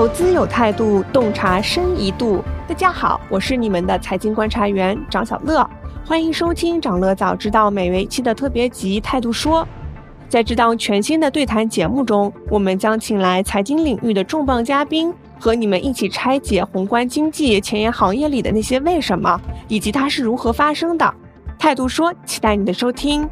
投资有态度，洞察深一度。大家好，我是你们的财经观察员张小乐，欢迎收听长乐早知道每月一期的特别集《态度说》。在这档全新的对谈节目中，我们将请来财经领域的重磅嘉宾，和你们一起拆解宏观经济前沿行业里的那些为什么，以及它是如何发生的。态度说，期待你的收听。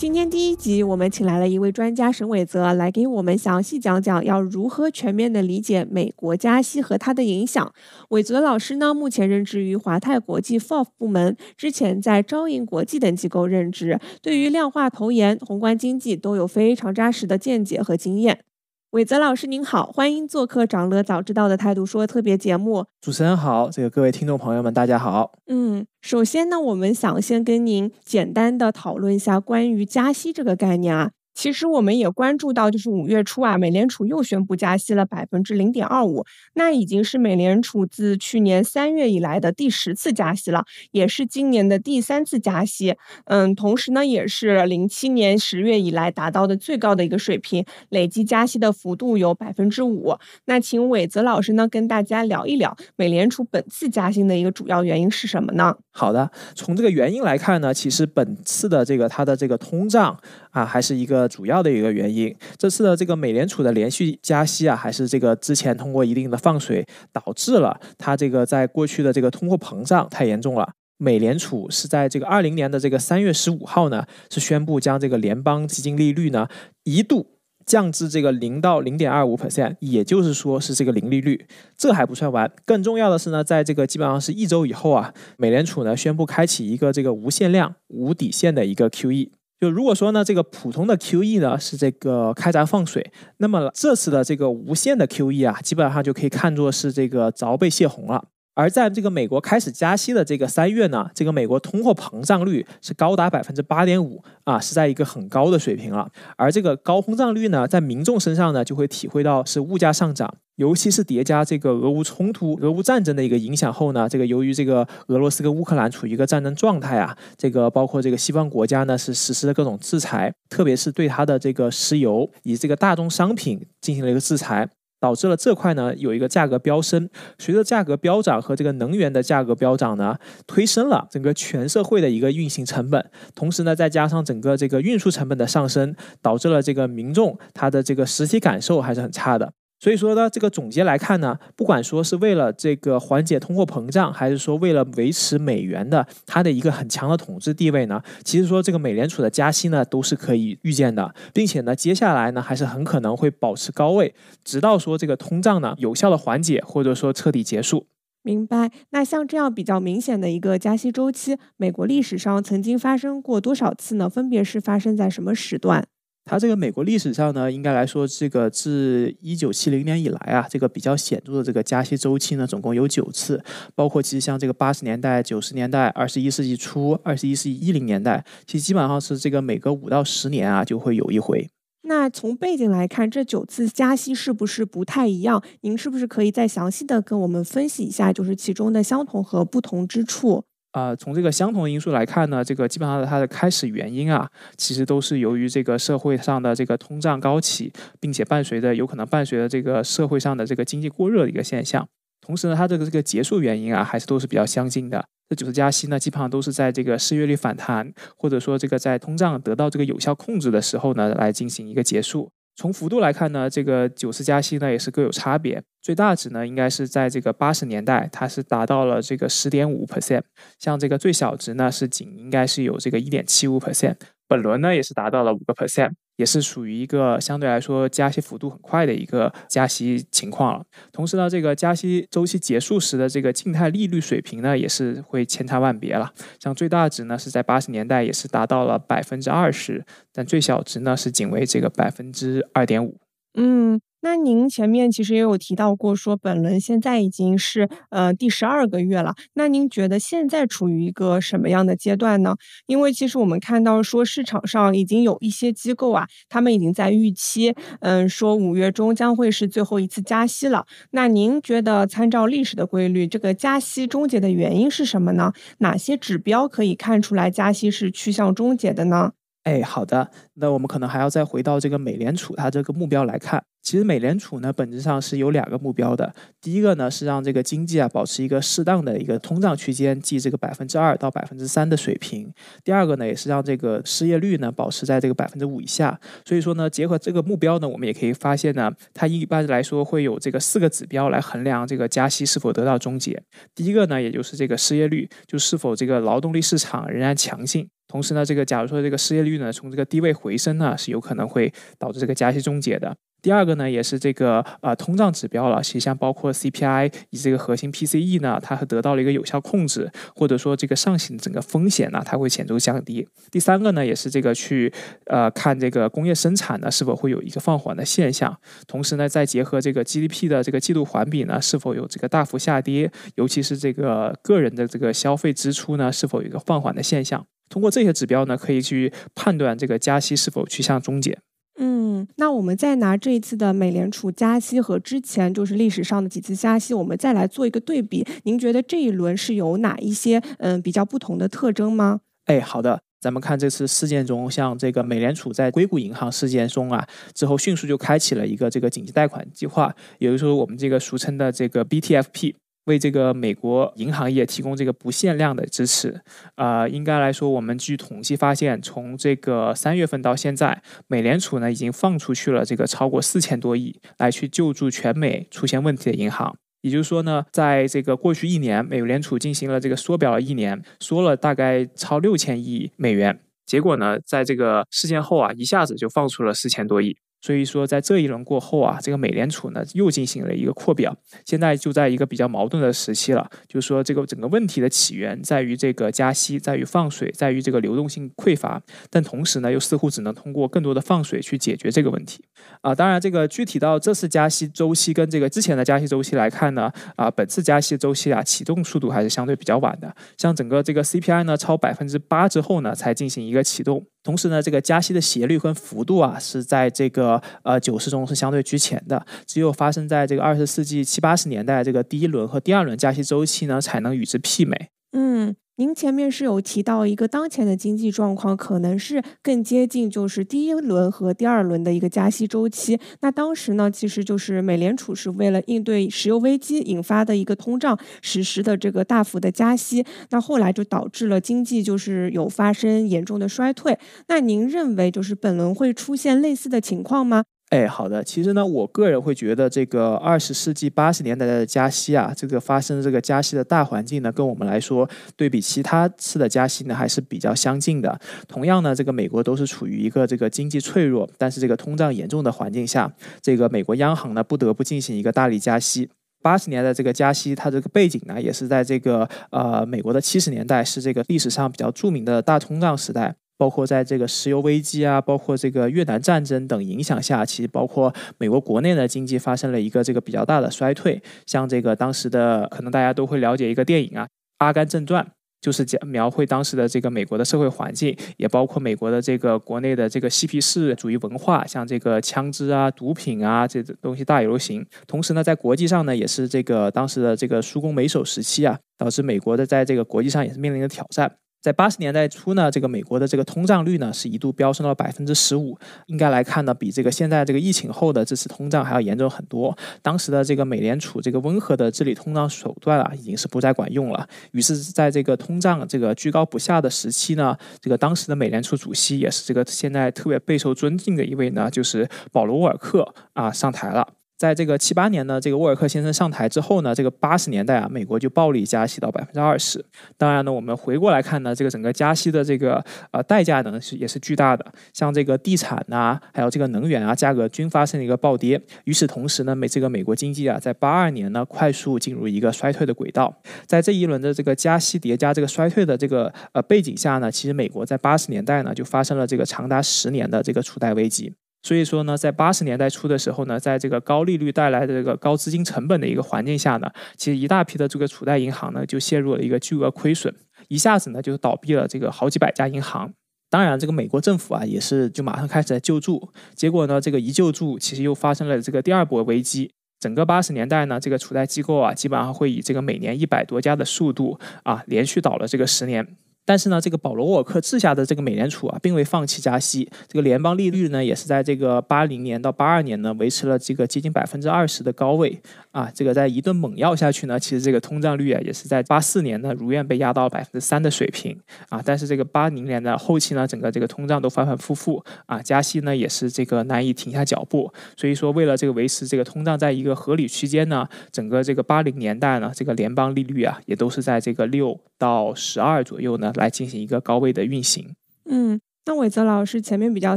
今天第一集，我们请来了一位专家沈伟泽，来给我们详细讲讲要如何全面的理解美国加息和它的影响。伟泽老师呢，目前任职于华泰国际 FOF 部门，之前在招银国际等机构任职，对于量化投研、宏观经济都有非常扎实的见解和经验。伟泽老师您好，欢迎做客长乐早知道的态度说特别节目。主持人好，这个各位听众朋友们大家好。嗯，首先呢，我们想先跟您简单的讨论一下关于加息这个概念啊。其实我们也关注到，就是五月初啊，美联储又宣布加息了百分之零点二五，那已经是美联储自去年三月以来的第十次加息了，也是今年的第三次加息。嗯，同时呢，也是零七年十月以来达到的最高的一个水平，累计加息的幅度有百分之五。那请伟泽老师呢，跟大家聊一聊美联储本次加息的一个主要原因是什么呢？好的，从这个原因来看呢，其实本次的这个它的这个通胀啊，还是一个。主要的一个原因，这次的这个美联储的连续加息啊，还是这个之前通过一定的放水，导致了它这个在过去的这个通货膨胀太严重了。美联储是在这个二零年的这个三月十五号呢，是宣布将这个联邦基金利率呢一度降至这个零到零点二五 percent，也就是说是这个零利率。这还不算完，更重要的是呢，在这个基本上是一周以后啊，美联储呢宣布开启一个这个无限量、无底线的一个 QE。就如果说呢，这个普通的 QE 呢是这个开闸放水，那么这次的这个无限的 QE 啊，基本上就可以看作是这个凿背泄洪了。而在这个美国开始加息的这个三月呢，这个美国通货膨胀率是高达百分之八点五啊，是在一个很高的水平了。而这个高通胀率呢，在民众身上呢，就会体会到是物价上涨，尤其是叠加这个俄乌冲突、俄乌战争的一个影响后呢，这个由于这个俄罗斯跟乌克兰处于一个战争状态啊，这个包括这个西方国家呢是实施了各种制裁，特别是对它的这个石油以及这个大宗商品进行了一个制裁。导致了这块呢有一个价格飙升，随着价格飙涨和这个能源的价格飙涨呢，推升了整个全社会的一个运行成本，同时呢再加上整个这个运输成本的上升，导致了这个民众他的这个实体感受还是很差的。所以说呢，这个总结来看呢，不管说是为了这个缓解通货膨胀，还是说为了维持美元的它的一个很强的统治地位呢，其实说这个美联储的加息呢都是可以预见的，并且呢，接下来呢还是很可能会保持高位，直到说这个通胀呢有效的缓解，或者说彻底结束。明白。那像这样比较明显的一个加息周期，美国历史上曾经发生过多少次呢？分别是发生在什么时段？它这个美国历史上呢，应该来说，这个自一九七零年以来啊，这个比较显著的这个加息周期呢，总共有九次，包括其实像这个八十年代、九十年代、二十一世纪初、二十一世纪一零年代，其实基本上是这个每隔五到十年啊，就会有一回。那从背景来看，这九次加息是不是不太一样？您是不是可以再详细的跟我们分析一下，就是其中的相同和不同之处？啊，从这个相同的因素来看呢，这个基本上它的开始原因啊，其实都是由于这个社会上的这个通胀高企，并且伴随着有可能伴随着这个社会上的这个经济过热的一个现象。同时呢，它这个这个结束原因啊，还是都是比较相近的。这九次加息呢，基本上都是在这个失业率反弹，或者说这个在通胀得到这个有效控制的时候呢，来进行一个结束。从幅度来看呢，这个九次加息呢也是各有差别。最大值呢应该是在这个八十年代，它是达到了这个十点五 percent。像这个最小值呢是仅应该是有这个一点七五 percent。本轮呢也是达到了五个 percent。也是属于一个相对来说加息幅度很快的一个加息情况了。同时呢，这个加息周期结束时的这个静态利率水平呢，也是会千差万别了。像最大值呢是在八十年代也是达到了百分之二十，但最小值呢是仅为这个百分之二点五。嗯。那您前面其实也有提到过，说本轮现在已经是呃第十二个月了。那您觉得现在处于一个什么样的阶段呢？因为其实我们看到说市场上已经有一些机构啊，他们已经在预期，嗯，说五月中将会是最后一次加息了。那您觉得参照历史的规律，这个加息终结的原因是什么呢？哪些指标可以看出来加息是趋向终结的呢？哎，好的，那我们可能还要再回到这个美联储它这个目标来看。其实美联储呢，本质上是有两个目标的。第一个呢，是让这个经济啊保持一个适当的一个通胀区间，即这个百分之二到百分之三的水平。第二个呢，也是让这个失业率呢保持在这个百分之五以下。所以说呢，结合这个目标呢，我们也可以发现呢，它一般来说会有这个四个指标来衡量这个加息是否得到终结。第一个呢，也就是这个失业率，就是否这个劳动力市场仍然强劲。同时呢，这个假如说这个失业率呢从这个低位回升呢，是有可能会导致这个加息终结的。第二个呢，也是这个呃通胀指标了，实际上包括 CPI 以及这个核心 PCE 呢，它得到了一个有效控制，或者说这个上行整个风险呢，它会显著降低。第三个呢，也是这个去呃看这个工业生产呢是否会有一个放缓的现象，同时呢，再结合这个 GDP 的这个季度环比呢是否有这个大幅下跌，尤其是这个个人的这个消费支出呢是否有一个放缓的现象。通过这些指标呢，可以去判断这个加息是否趋向终结。嗯，那我们再拿这一次的美联储加息和之前就是历史上的几次加息，我们再来做一个对比。您觉得这一轮是有哪一些嗯比较不同的特征吗？哎，好的，咱们看这次事件中，像这个美联储在硅谷银行事件中啊，之后迅速就开启了一个这个紧急贷款计划，也就是说我们这个俗称的这个 BTFP。为这个美国银行业提供这个不限量的支持，啊，应该来说，我们据统计发现，从这个三月份到现在，美联储呢已经放出去了这个超过四千多亿，来去救助全美出现问题的银行。也就是说呢，在这个过去一年，美联储进行了这个缩表了一年，缩了大概超六千亿美元，结果呢，在这个事件后啊，一下子就放出了四千多亿。所以说，在这一轮过后啊，这个美联储呢又进行了一个扩表，现在就在一个比较矛盾的时期了。就是说，这个整个问题的起源在于这个加息，在于放水，在于这个流动性匮乏，但同时呢，又似乎只能通过更多的放水去解决这个问题。啊，当然，这个具体到这次加息周期跟这个之前的加息周期来看呢，啊，本次加息周期啊启动速度还是相对比较晚的。像整个这个 CPI 呢超百分之八之后呢才进行一个启动。同时呢，这个加息的斜率跟幅度啊，是在这个呃九十中是相对居前的。只有发生在这个二十世纪七八十年代这个第一轮和第二轮加息周期呢，才能与之媲美。嗯。您前面是有提到一个当前的经济状况可能是更接近就是第一轮和第二轮的一个加息周期。那当时呢，其实就是美联储是为了应对石油危机引发的一个通胀实施的这个大幅的加息。那后来就导致了经济就是有发生严重的衰退。那您认为就是本轮会出现类似的情况吗？哎，好的。其实呢，我个人会觉得，这个二十世纪八十年代的加息啊，这个发生这个加息的大环境呢，跟我们来说，对比其他次的加息呢，还是比较相近的。同样呢，这个美国都是处于一个这个经济脆弱，但是这个通胀严重的环境下，这个美国央行呢，不得不进行一个大力加息。八十年代这个加息，它这个背景呢，也是在这个呃美国的七十年代，是这个历史上比较著名的大通胀时代。包括在这个石油危机啊，包括这个越南战争等影响下，其实包括美国国内的经济发生了一个这个比较大的衰退。像这个当时的，可能大家都会了解一个电影啊，《阿甘正传》，就是讲描绘当时的这个美国的社会环境，也包括美国的这个国内的这个嬉皮士主义文化，像这个枪支啊、毒品啊这东西大流行。同时呢，在国际上呢，也是这个当时的这个叔公美守时期啊，导致美国的在这个国际上也是面临着挑战。在八十年代初呢，这个美国的这个通胀率呢是一度飙升到百分之十五，应该来看呢，比这个现在这个疫情后的这次通胀还要严重很多。当时的这个美联储这个温和的治理通胀手段啊，已经是不再管用了。于是，在这个通胀这个居高不下的时期呢，这个当时的美联储主席也是这个现在特别备受尊敬的一位呢，就是保罗沃尔克啊上台了。在这个七八年呢，这个沃尔克先生上台之后呢，这个八十年代啊，美国就暴力加息到百分之二十。当然呢，我们回过来看呢，这个整个加息的这个呃代价呢是也是巨大的，像这个地产呐，还有这个能源啊价格均发生了一个暴跌。与此同时呢，美这个美国经济啊，在八二年呢快速进入一个衰退的轨道。在这一轮的这个加息叠加这个衰退的这个呃背景下呢，其实美国在八十年代呢就发生了这个长达十年的这个储贷危机。所以说呢，在八十年代初的时候呢，在这个高利率带来的这个高资金成本的一个环境下呢，其实一大批的这个储贷银行呢就陷入了一个巨额亏损，一下子呢就倒闭了这个好几百家银行。当然，这个美国政府啊也是就马上开始在救助，结果呢，这个一救助，其实又发生了这个第二波危机。整个八十年代呢，这个储贷机构啊，基本上会以这个每年一百多家的速度啊，连续倒了这个十年。但是呢，这个保罗沃尔克治下的这个美联储啊，并未放弃加息，这个联邦利率呢，也是在这个八零年到八二年呢，维持了这个接近百分之二十的高位啊。这个在一顿猛药下去呢，其实这个通胀率啊，也是在八四年呢，如愿被压到百分之三的水平啊。但是这个八零年的后期呢，整个这个通胀都反反复复啊，加息呢也是这个难以停下脚步。所以说，为了这个维持这个通胀在一个合理区间呢，整个这个八零年代呢，这个联邦利率啊，也都是在这个六到十二左右呢。来进行一个高位的运行。嗯，那伟泽老师前面比较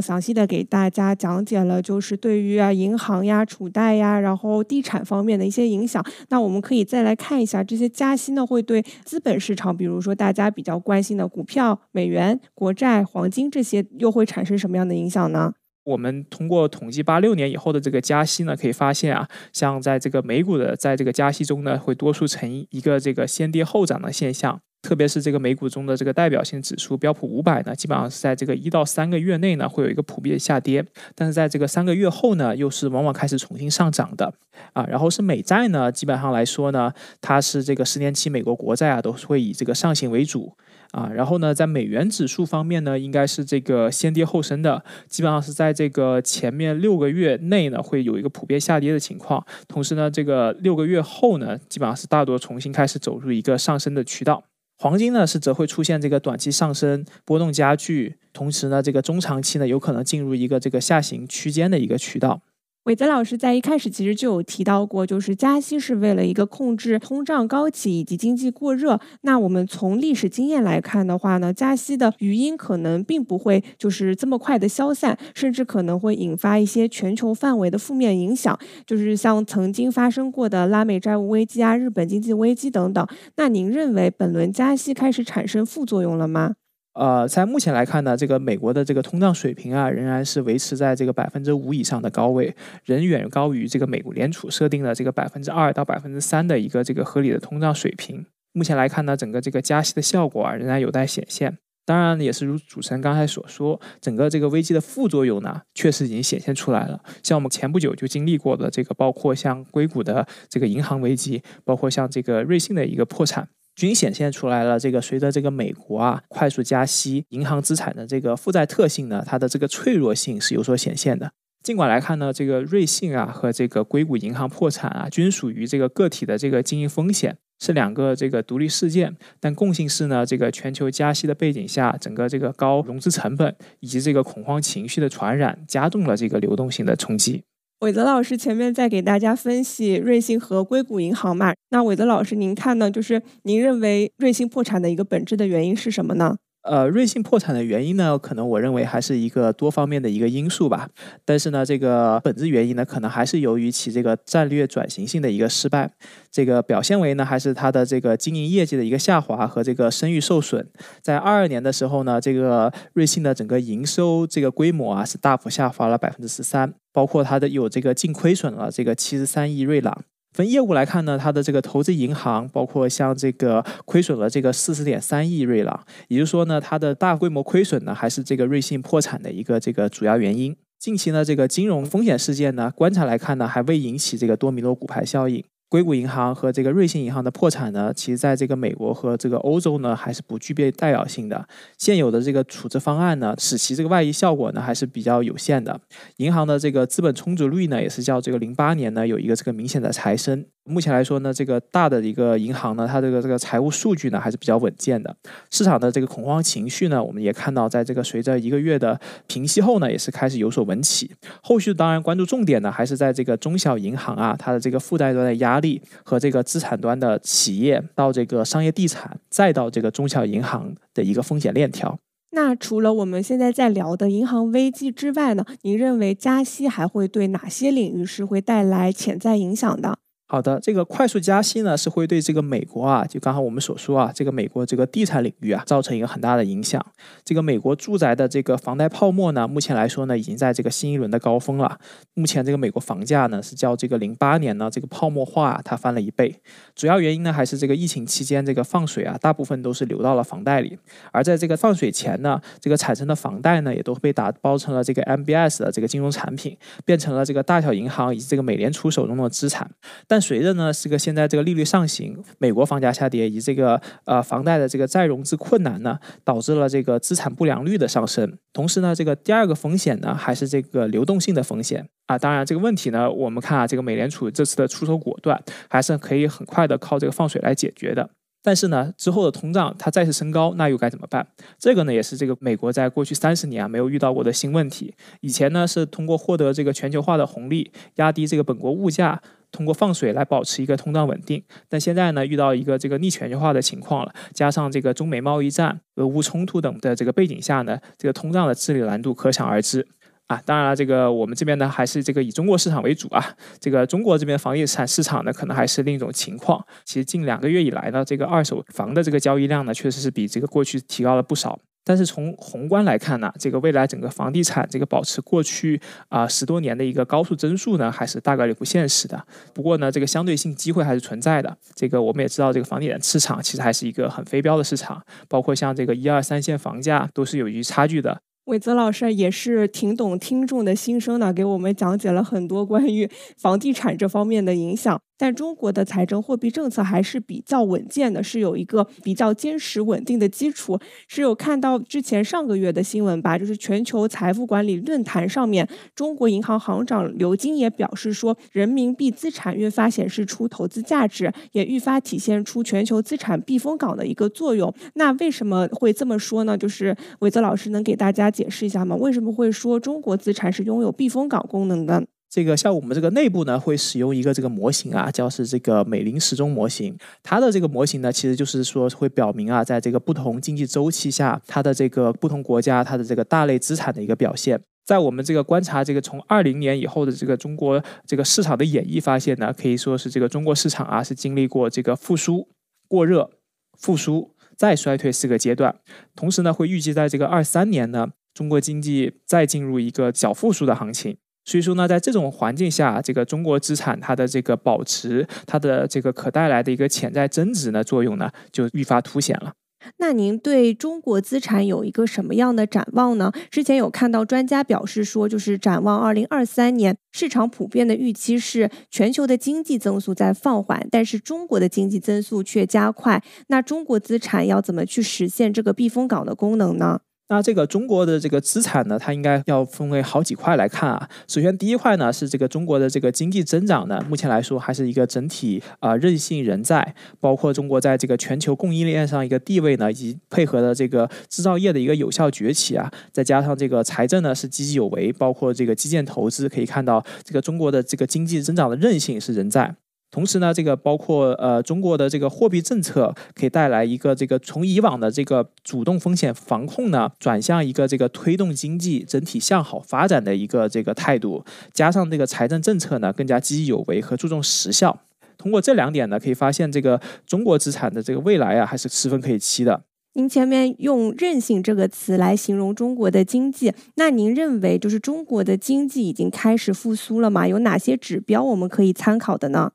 详细的给大家讲解了，就是对于啊银行呀、储贷呀，然后地产方面的一些影响。那我们可以再来看一下这些加息呢，会对资本市场，比如说大家比较关心的股票、美元、国债、黄金这些，又会产生什么样的影响呢？我们通过统计八六年以后的这个加息呢，可以发现啊，像在这个美股的在这个加息中呢，会多数呈一个这个先跌后涨的现象。特别是这个美股中的这个代表性指数标普五百呢，基本上是在这个一到三个月内呢会有一个普遍下跌，但是在这个三个月后呢，又是往往开始重新上涨的啊。然后是美债呢，基本上来说呢，它是这个十年期美国国债啊，都是会以这个上行为主啊。然后呢，在美元指数方面呢，应该是这个先跌后升的，基本上是在这个前面六个月内呢会有一个普遍下跌的情况，同时呢，这个六个月后呢，基本上是大多重新开始走入一个上升的渠道。黄金呢是则会出现这个短期上升波动加剧，同时呢这个中长期呢有可能进入一个这个下行区间的一个渠道。韦泽老师在一开始其实就有提到过，就是加息是为了一个控制通胀高企以及经济过热。那我们从历史经验来看的话呢，加息的余音可能并不会就是这么快的消散，甚至可能会引发一些全球范围的负面影响，就是像曾经发生过的拉美债务危机啊、日本经济危机等等。那您认为本轮加息开始产生副作用了吗？呃，在目前来看呢，这个美国的这个通胀水平啊，仍然是维持在这个百分之五以上的高位，仍远高于这个美国联储设定的这个百分之二到百分之三的一个这个合理的通胀水平。目前来看呢，整个这个加息的效果啊，仍然有待显现。当然，也是如主持人刚才所说，整个这个危机的副作用呢，确实已经显现出来了。像我们前不久就经历过的这个，包括像硅谷的这个银行危机，包括像这个瑞信的一个破产。均显现出来了。这个随着这个美国啊快速加息，银行资产的这个负债特性呢，它的这个脆弱性是有所显现的。尽管来看呢，这个瑞信啊和这个硅谷银行破产啊，均属于这个个体的这个经营风险，是两个这个独立事件。但共性是呢，这个全球加息的背景下，整个这个高融资成本以及这个恐慌情绪的传染，加重了这个流动性的冲击。韦泽老师前面在给大家分析瑞幸和硅谷银行嘛，那韦泽老师您看呢？就是您认为瑞幸破产的一个本质的原因是什么呢？呃，瑞信破产的原因呢，可能我认为还是一个多方面的一个因素吧。但是呢，这个本质原因呢，可能还是由于其这个战略转型性的一个失败。这个表现为呢，还是它的这个经营业绩的一个下滑和这个声誉受损。在二二年的时候呢，这个瑞信的整个营收这个规模啊，是大幅下滑了百分之十三，包括它的有这个净亏损了这个七十三亿瑞郎。分业务来看呢，它的这个投资银行包括像这个亏损了这个四十点三亿瑞郎，也就是说呢，它的大规模亏损呢，还是这个瑞信破产的一个这个主要原因。近期呢，这个金融风险事件呢，观察来看呢，还未引起这个多米诺骨牌效应。硅谷银行和这个瑞信银行的破产呢，其实在这个美国和这个欧洲呢，还是不具备代表性的。现有的这个处置方案呢，使其这个外溢效果呢，还是比较有限的。银行的这个资本充足率呢，也是较这个零八年呢，有一个这个明显的抬升。目前来说呢，这个大的一个银行呢，它这个这个财务数据呢还是比较稳健的。市场的这个恐慌情绪呢，我们也看到，在这个随着一个月的平息后呢，也是开始有所稳起。后续当然关注重点呢，还是在这个中小银行啊，它的这个负债端的压力和这个资产端的企业到这个商业地产，再到这个中小银行的一个风险链条。那除了我们现在在聊的银行危机之外呢，您认为加息还会对哪些领域是会带来潜在影响的？好的，这个快速加息呢，是会对这个美国啊，就刚刚我们所说啊，这个美国这个地产领域啊，造成一个很大的影响。这个美国住宅的这个房贷泡沫呢，目前来说呢，已经在这个新一轮的高峰了。目前这个美国房价呢，是较这个零八年呢这个泡沫化它翻了一倍。主要原因呢，还是这个疫情期间这个放水啊，大部分都是流到了房贷里。而在这个放水前呢，这个产生的房贷呢，也都被打包成了这个 MBS 的这个金融产品，变成了这个大小银行以及这个美联储手中的资产。但随着呢，这个现在这个利率上行，美国房价下跌，以这个呃房贷的这个再融资困难呢，导致了这个资产不良率的上升。同时呢，这个第二个风险呢，还是这个流动性的风险啊。当然，这个问题呢，我们看啊，这个美联储这次的出手果断，还是可以很快的靠这个放水来解决的。但是呢，之后的通胀它再次升高，那又该怎么办？这个呢，也是这个美国在过去三十年啊没有遇到过的新问题。以前呢，是通过获得这个全球化的红利，压低这个本国物价。通过放水来保持一个通胀稳定，但现在呢遇到一个这个逆全球化的情况了，加上这个中美贸易战、俄乌冲突等的这个背景下呢，这个通胀的治理难度可想而知啊。当然了，这个我们这边呢还是这个以中国市场为主啊。这个中国这边房地产市场呢可能还是另一种情况。其实近两个月以来呢，这个二手房的这个交易量呢确实是比这个过去提高了不少。但是从宏观来看呢，这个未来整个房地产这个保持过去啊十多年的一个高速增速呢，还是大概率不现实的。不过呢，这个相对性机会还是存在的。这个我们也知道，这个房地产市场其实还是一个很非标的市场，包括像这个一二三线房价都是有一差距的。伟泽老师也是挺懂听众的心声的，给我们讲解了很多关于房地产这方面的影响。但中国的财政货币政策还是比较稳健的，是有一个比较坚实稳定的基础。是有看到之前上个月的新闻吧？就是全球财富管理论坛上面，中国银行行长刘金也表示说，人民币资产越发显示出投资价值，也愈发体现出全球资产避风港的一个作用。那为什么会这么说呢？就是韦泽老师能给大家解释一下吗？为什么会说中国资产是拥有避风港功能的？这个像我们这个内部呢，会使用一个这个模型啊，叫是这个美林时钟模型。它的这个模型呢，其实就是说会表明啊，在这个不同经济周期下，它的这个不同国家它的这个大类资产的一个表现。在我们这个观察这个从二零年以后的这个中国这个市场的演绎发现呢，可以说是这个中国市场啊是经历过这个复苏、过热、复苏再衰退四个阶段。同时呢，会预计在这个二三年呢，中国经济再进入一个小复苏的行情。所以说呢，在这种环境下，这个中国资产它的这个保值，它的这个可带来的一个潜在增值呢作用呢，就愈发凸显了。那您对中国资产有一个什么样的展望呢？之前有看到专家表示说，就是展望二零二三年，市场普遍的预期是全球的经济增速在放缓，但是中国的经济增速却加快。那中国资产要怎么去实现这个避风港的功能呢？那这个中国的这个资产呢，它应该要分为好几块来看啊。首先，第一块呢是这个中国的这个经济增长呢，目前来说还是一个整体啊韧性仍在，包括中国在这个全球供应链上一个地位呢，以及配合的这个制造业的一个有效崛起啊，再加上这个财政呢是积极有为，包括这个基建投资，可以看到这个中国的这个经济增长的韧性是仍在。同时呢，这个包括呃中国的这个货币政策可以带来一个这个从以往的这个主动风险防控呢，转向一个这个推动经济整体向好发展的一个这个态度，加上这个财政政策呢更加积极有为和注重实效。通过这两点呢，可以发现这个中国资产的这个未来啊还是十分可以期的。您前面用韧性这个词来形容中国的经济，那您认为就是中国的经济已经开始复苏了吗？有哪些指标我们可以参考的呢？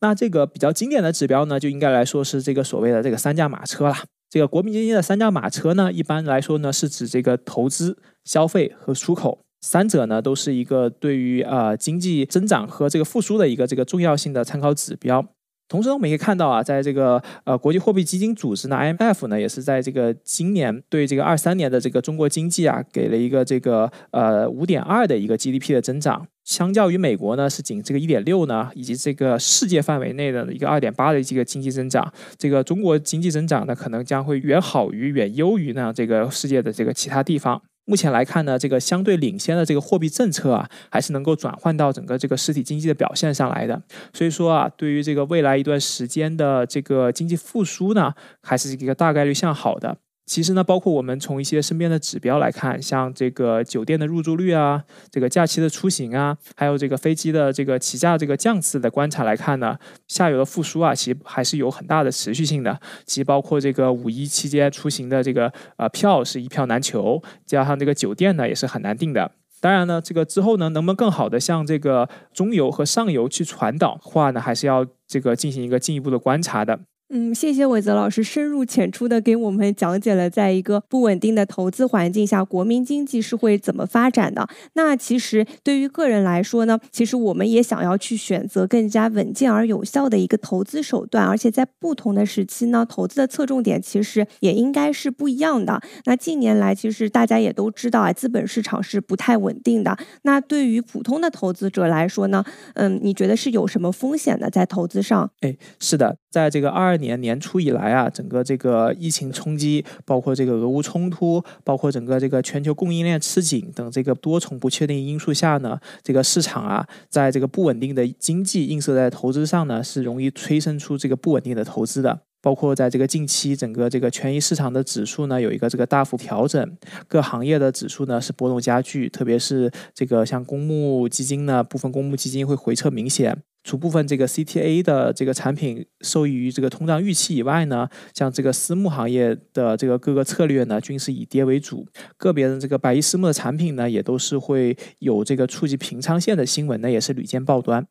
那这个比较经典的指标呢，就应该来说是这个所谓的这个三驾马车了。这个国民经济的三驾马车呢，一般来说呢是指这个投资、消费和出口三者呢都是一个对于呃经济增长和这个复苏的一个这个重要性的参考指标。同时，我们可以看到啊，在这个呃国际货币基金组织呢 （IMF） 呢，也是在这个今年对这个二三年的这个中国经济啊，给了一个这个呃五点二的一个 GDP 的增长，相较于美国呢是仅这个一点六呢，以及这个世界范围内的一个二点八的这个经济增长，这个中国经济增长呢可能将会远好于、远优于呢这个世界的这个其他地方。目前来看呢，这个相对领先的这个货币政策啊，还是能够转换到整个这个实体经济的表现上来的。所以说啊，对于这个未来一段时间的这个经济复苏呢，还是一个大概率向好的。其实呢，包括我们从一些身边的指标来看，像这个酒店的入住率啊，这个假期的出行啊，还有这个飞机的这个起价这个降次的观察来看呢，下游的复苏啊，其实还是有很大的持续性的。其实包括这个五一期间出行的这个呃票是一票难求，加上这个酒店呢也是很难订的。当然呢，这个之后呢，能不能更好的向这个中游和上游去传导话呢，还是要这个进行一个进一步的观察的。嗯，谢谢伟泽老师深入浅出的给我们讲解了，在一个不稳定的投资环境下，国民经济是会怎么发展的。那其实对于个人来说呢，其实我们也想要去选择更加稳健而有效的一个投资手段，而且在不同的时期呢，投资的侧重点其实也应该是不一样的。那近年来，其实大家也都知道啊，资本市场是不太稳定的。那对于普通的投资者来说呢，嗯，你觉得是有什么风险的在投资上？哎，是的，在这个二二年年初以来啊，整个这个疫情冲击，包括这个俄乌冲突，包括整个这个全球供应链吃紧等这个多重不确定因素下呢，这个市场啊，在这个不稳定的经济映射在投资上呢，是容易催生出这个不稳定的投资的。包括在这个近期，整个这个权益市场的指数呢，有一个这个大幅调整，各行业的指数呢是波动加剧，特别是这个像公募基金呢，部分公募基金会回撤明显。除部分这个 CTA 的这个产品受益于这个通胀预期以外呢，像这个私募行业的这个各个策略呢，均是以跌为主。个别的这个百亿私募的产品呢，也都是会有这个触及平仓线的新闻呢，也是屡见报端。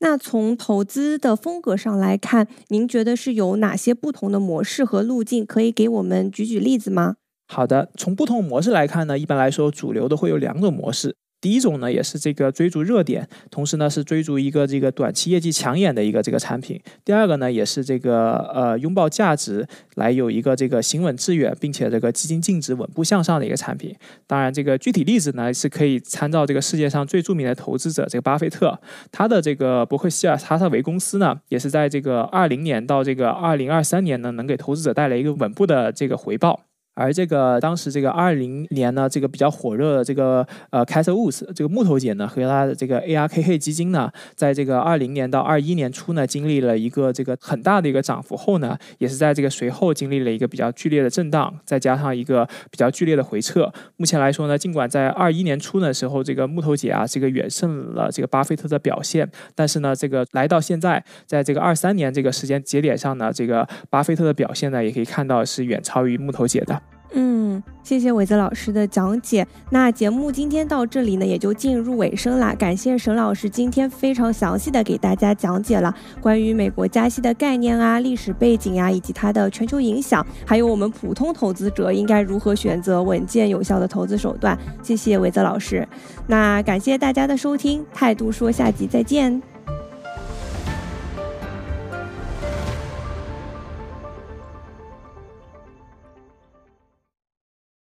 那从投资的风格上来看，您觉得是有哪些不同的模式和路径？可以给我们举举例子吗？好的，从不同模式来看呢，一般来说，主流的会有两种模式。第一种呢，也是这个追逐热点，同时呢是追逐一个这个短期业绩抢眼的一个这个产品。第二个呢，也是这个呃拥抱价值，来有一个这个行稳致远，并且这个基金净值稳步向上的一个产品。当然，这个具体例子呢是可以参照这个世界上最著名的投资者这个巴菲特，他的这个伯克希尔哈撒韦公司呢，也是在这个二零年到这个二零二三年呢，能给投资者带来一个稳步的这个回报。而这个当时这个二零年呢，这个比较火热的这个呃 c a s t l Woods 这个木头姐呢和他的这个 ARKK 基金呢，在这个二零年到二一年初呢，经历了一个这个很大的一个涨幅后呢，也是在这个随后经历了一个比较剧烈的震荡，再加上一个比较剧烈的回撤。目前来说呢，尽管在二一年初的时候，这个木头姐啊这个远胜了这个巴菲特的表现，但是呢，这个来到现在，在这个二三年这个时间节点上呢，这个巴菲特的表现呢，也可以看到是远超于木头姐的。嗯，谢谢伟泽老师的讲解。那节目今天到这里呢，也就进入尾声啦。感谢沈老师今天非常详细的给大家讲解了关于美国加息的概念啊、历史背景啊，以及它的全球影响，还有我们普通投资者应该如何选择稳健有效的投资手段。谢谢伟泽老师。那感谢大家的收听，态度说下集再见。